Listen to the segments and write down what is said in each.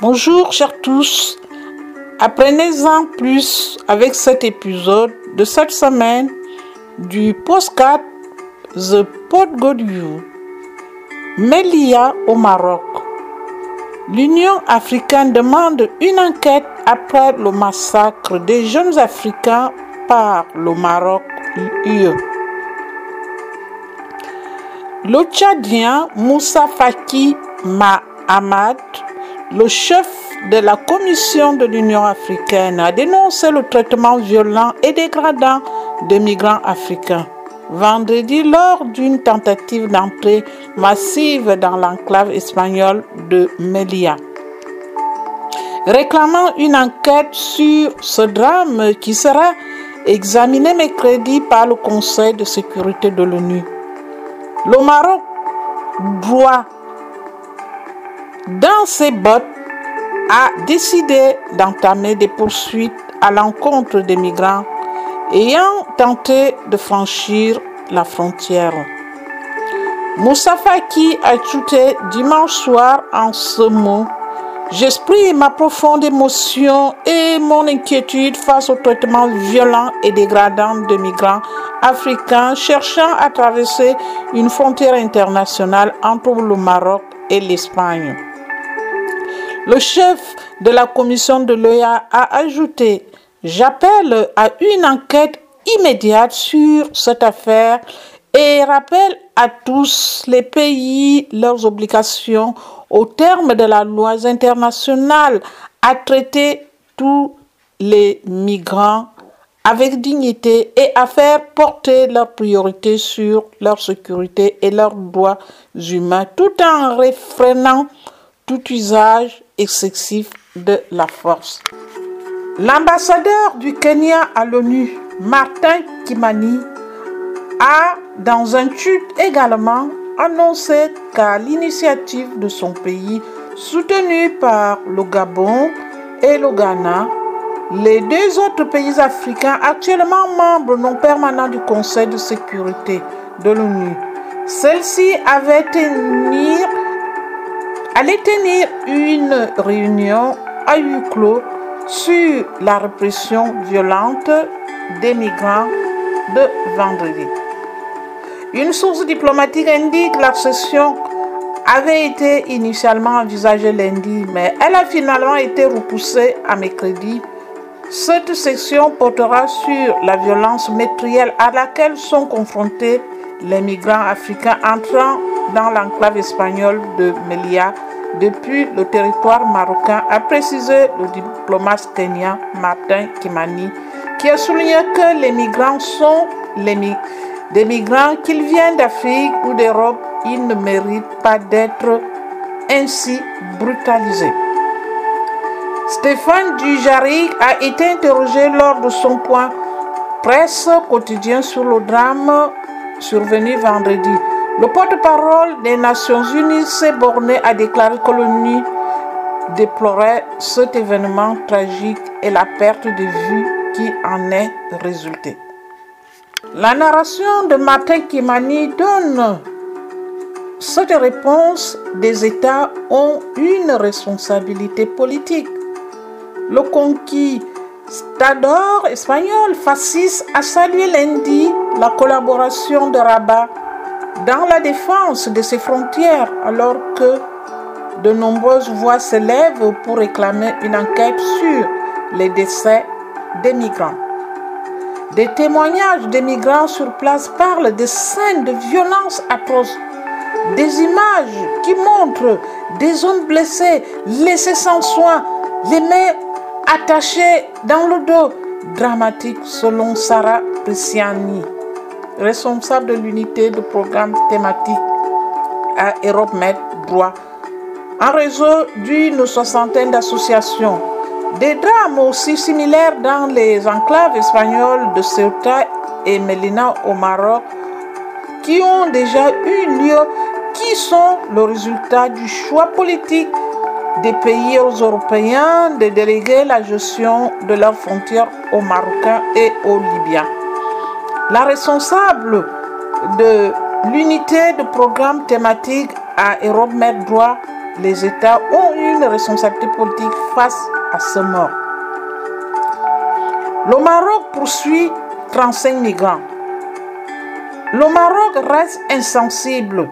Bonjour chers tous, apprenez-en plus avec cet épisode de cette semaine du postcard The Pod God You. Melia au Maroc. L'Union africaine demande une enquête après le massacre des jeunes Africains par le Maroc UE. Le Tchadien Moussa Faki Mahamad, le chef de la Commission de l'Union africaine, a dénoncé le traitement violent et dégradant des migrants africains. Vendredi, lors d'une tentative d'entrée massive dans l'enclave espagnole de Melilla. Réclamant une enquête sur ce drame qui sera examiné mercredi par le Conseil de sécurité de l'ONU. Le Maroc doit, dans ses bottes, a décidé d'entamer des poursuites à l'encontre des migrants ayant tenté de franchir la frontière. Moussa Faki a ajouté dimanche soir en ce mot J'exprime ma profonde émotion et mon inquiétude face au traitement violent et dégradant de migrants africains cherchant à traverser une frontière internationale entre le Maroc et l'Espagne. Le chef de la commission de l'OEA a ajouté J'appelle à une enquête immédiate sur cette affaire et rappelle à tous les pays leurs obligations au terme de la loi internationale à traiter tous les migrants avec dignité et à faire porter leurs priorités sur leur sécurité et leurs droits humains tout en réfrénant tout usage excessif de la force. L'ambassadeur du Kenya à l'ONU, Martin Kimani, a, dans un tweet également, annoncé qu'à l'initiative de son pays, soutenu par le Gabon et le Ghana, les deux autres pays africains actuellement membres non permanents du Conseil de sécurité de l'ONU, celle-ci avait tenir, allait tenir une réunion à huis clos sur la répression violente des migrants de vendredi. Une source diplomatique indique que la session avait été initialement envisagée lundi, mais elle a finalement été repoussée à mercredi. Cette session portera sur la violence métrielle à laquelle sont confrontés les migrants africains entrant dans l'enclave espagnole de Melilla depuis le territoire marocain, a précisé le diplomate kenyan Martin Kimani, qui a souligné que les migrants sont des migrants, qu'ils viennent d'Afrique ou d'Europe, ils ne méritent pas d'être ainsi brutalisés. Stéphane Dujaric a été interrogé lors de son point presse quotidien sur le drame survenu vendredi. Le porte-parole des Nations Unies s'est borné à déclarer que l'ONU déplorait cet événement tragique et la perte de vue qui en est résultée. La narration de Martin Kimani donne cette réponse des États ont une responsabilité politique. Le conquistador espagnol fasciste a salué lundi la collaboration de Rabat dans la défense de ses frontières alors que de nombreuses voix s'élèvent pour réclamer une enquête sur les décès des migrants. Des témoignages des migrants sur place parlent de scènes de violence atroces, des images qui montrent des hommes blessés, laissés sans soins, les mains attachées dans le dos, dramatique selon Sarah Prisciani responsable de l'unité de programme thématique à Europe Med Droit, un réseau d'une soixantaine d'associations. Des drames aussi similaires dans les enclaves espagnoles de Ceuta et Melina au Maroc qui ont déjà eu lieu, qui sont le résultat du choix politique des pays européens de déléguer la gestion de leurs frontières aux Marocains et aux Libyens. La responsable de l'unité de programme thématique à Europe Med Droit, les États ont une responsabilité politique face à ce mort. Le Maroc poursuit 35 migrants. Le Maroc reste insensible.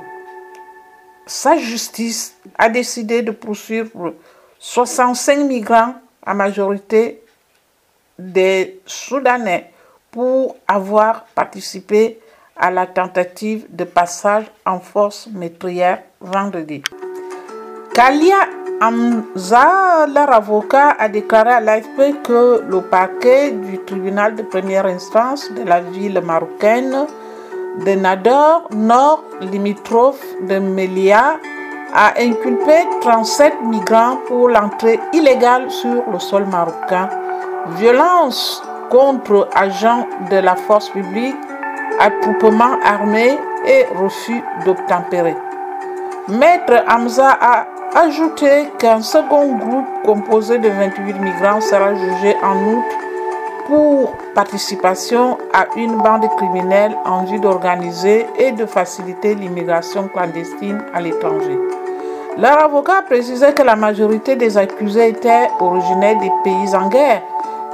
Sa justice a décidé de poursuivre 65 migrants, à majorité des Soudanais, pour avoir participé à la tentative de passage en force métrière vendredi. Kalia Hamza, leur avocat, a déclaré à l'AFP que le parquet du tribunal de première instance de la ville marocaine de Nador, nord limitrophe de Melia, a inculpé 37 migrants pour l'entrée illégale sur le sol marocain, violence contre agents de la force publique, attroupement armé et refus d'obtempérer. Maître Hamza a ajouté qu'un second groupe composé de 28 migrants sera jugé en août pour participation à une bande criminelle en vue d'organiser et de faciliter l'immigration clandestine à l'étranger. Leur avocat précisait que la majorité des accusés étaient originaires des pays en guerre,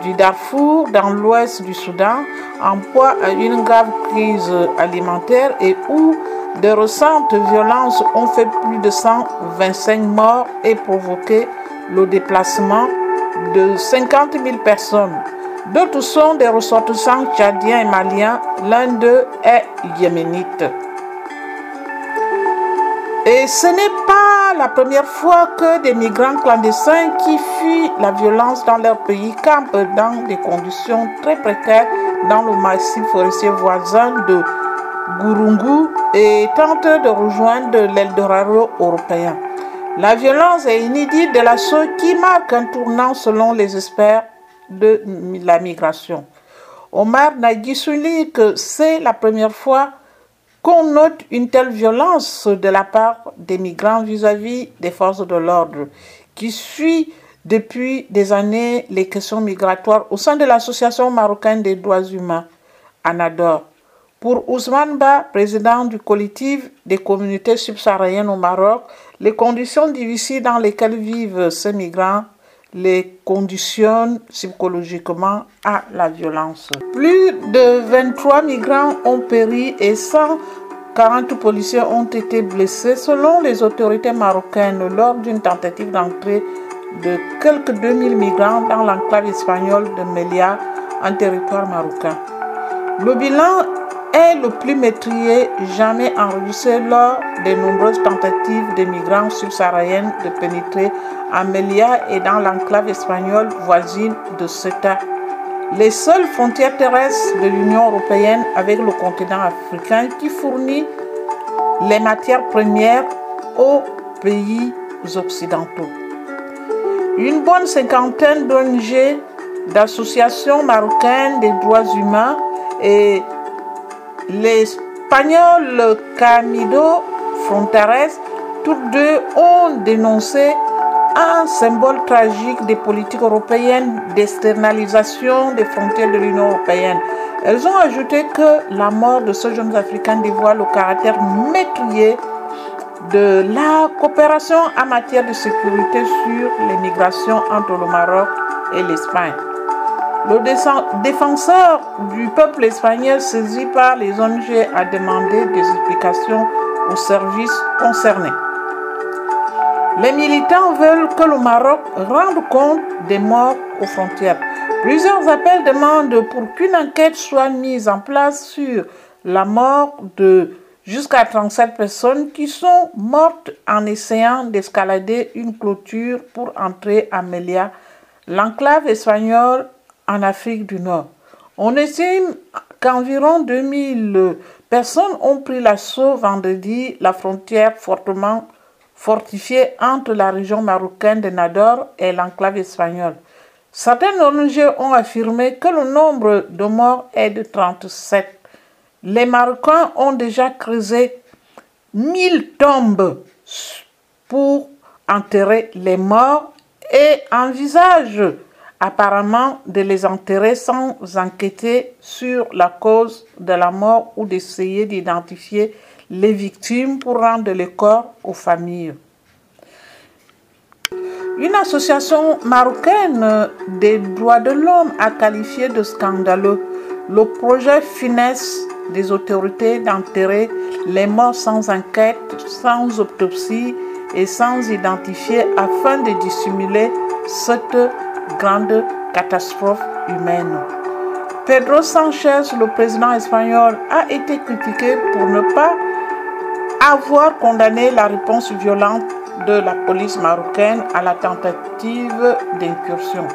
du Darfour dans l'ouest du Soudan, en à une grave crise alimentaire et où de récentes violences ont fait plus de 125 morts et provoqué le déplacement de 50 000 personnes. D'autres sont des ressortissants tchadiens et maliens, l'un d'eux est yéménite. Et ce n'est pas la première fois que des migrants clandestins qui fuient la violence dans leur pays campent dans des conditions très précaires dans le massif forestier voisin de Gurungu et tentent de rejoindre l'Eldorado européen. La violence est inédite de l'assaut qui marque un tournant selon les experts de la migration. Omar Nagui souligne que c'est la première fois qu'on note une telle violence de la part des migrants vis-à-vis des forces de l'ordre, qui suit depuis des années les questions migratoires au sein de l'Association marocaine des droits humains, ANADOR. Pour Ousmane Ba, président du collectif des communautés subsahariennes au Maroc, les conditions difficiles dans lesquelles vivent ces migrants les conditionnent psychologiquement à la violence. Plus de 23 migrants ont péri et 140 policiers ont été blessés selon les autorités marocaines lors d'une tentative d'entrée de quelques 2000 migrants dans l'enclave espagnole de Melia en territoire marocain. Le bilan est le plus maîtrisé jamais enregistré lors des nombreuses tentatives de migrants subsahariens de pénétrer à Melia et dans l'enclave espagnole voisine de Ceuta. Les seules frontières terrestres de l'Union européenne avec le continent africain qui fournit les matières premières aux pays occidentaux. Une bonne cinquantaine d'ONG, d'associations marocaines des droits humains et L'Espagnol Camido Frontares, tous deux ont dénoncé un symbole tragique des politiques européennes d'externalisation des frontières de l'Union européenne. Elles ont ajouté que la mort de ce jeune Africain dévoile le caractère maîtrisé de la coopération en matière de sécurité sur les migrations entre le Maroc et l'Espagne. Le défenseur du peuple espagnol saisi par les ONG a demandé des explications aux services concernés. Les militants veulent que le Maroc rende compte des morts aux frontières. Plusieurs appels demandent pour qu'une enquête soit mise en place sur la mort de jusqu'à 37 personnes qui sont mortes en essayant d'escalader une clôture pour entrer à Melia, l'enclave espagnole Afrique du Nord. On estime qu'environ 2000 personnes ont pris l'assaut vendredi la frontière fortement fortifiée entre la région marocaine de Nador et l'enclave espagnole. Certains ONG ont affirmé que le nombre de morts est de 37. Les Marocains ont déjà creusé 1000 tombes pour enterrer les morts et envisagent apparemment de les enterrer sans enquêter sur la cause de la mort ou d'essayer d'identifier les victimes pour rendre les corps aux familles. Une association marocaine des droits de l'homme a qualifié de scandaleux le projet finesse des autorités d'enterrer les morts sans enquête, sans autopsie et sans identifier afin de dissimuler cette grande catastrophe humaine. Pedro Sanchez, le président espagnol, a été critiqué pour ne pas avoir condamné la réponse violente de la police marocaine à la tentative d'incursion.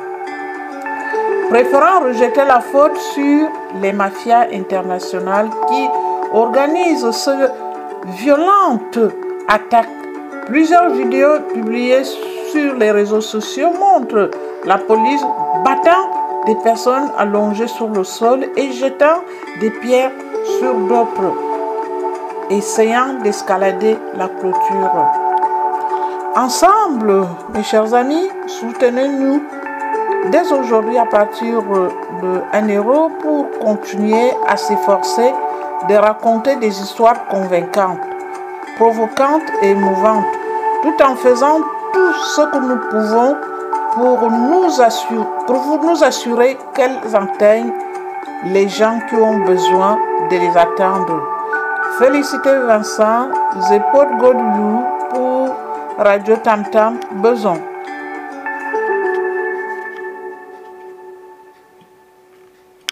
Préférant rejeter la faute sur les mafias internationales qui organisent ce violente attaque. Plusieurs vidéos publiées sur les réseaux sociaux montrent la police battant des personnes allongées sur le sol et jetant des pierres sur d'autres, essayant d'escalader la clôture. Ensemble, mes chers amis, soutenez-nous dès aujourd'hui à partir de 1 euro pour continuer à s'efforcer de raconter des histoires convaincantes, provocantes et émouvantes, tout en faisant tout ce que nous pouvons pour nous assurer, pour nous assurer qu'elles atteignent les gens qui ont besoin de les attendre. Félicitez Vincent, Zepot Godlou pour Radio Tam Tam Beson.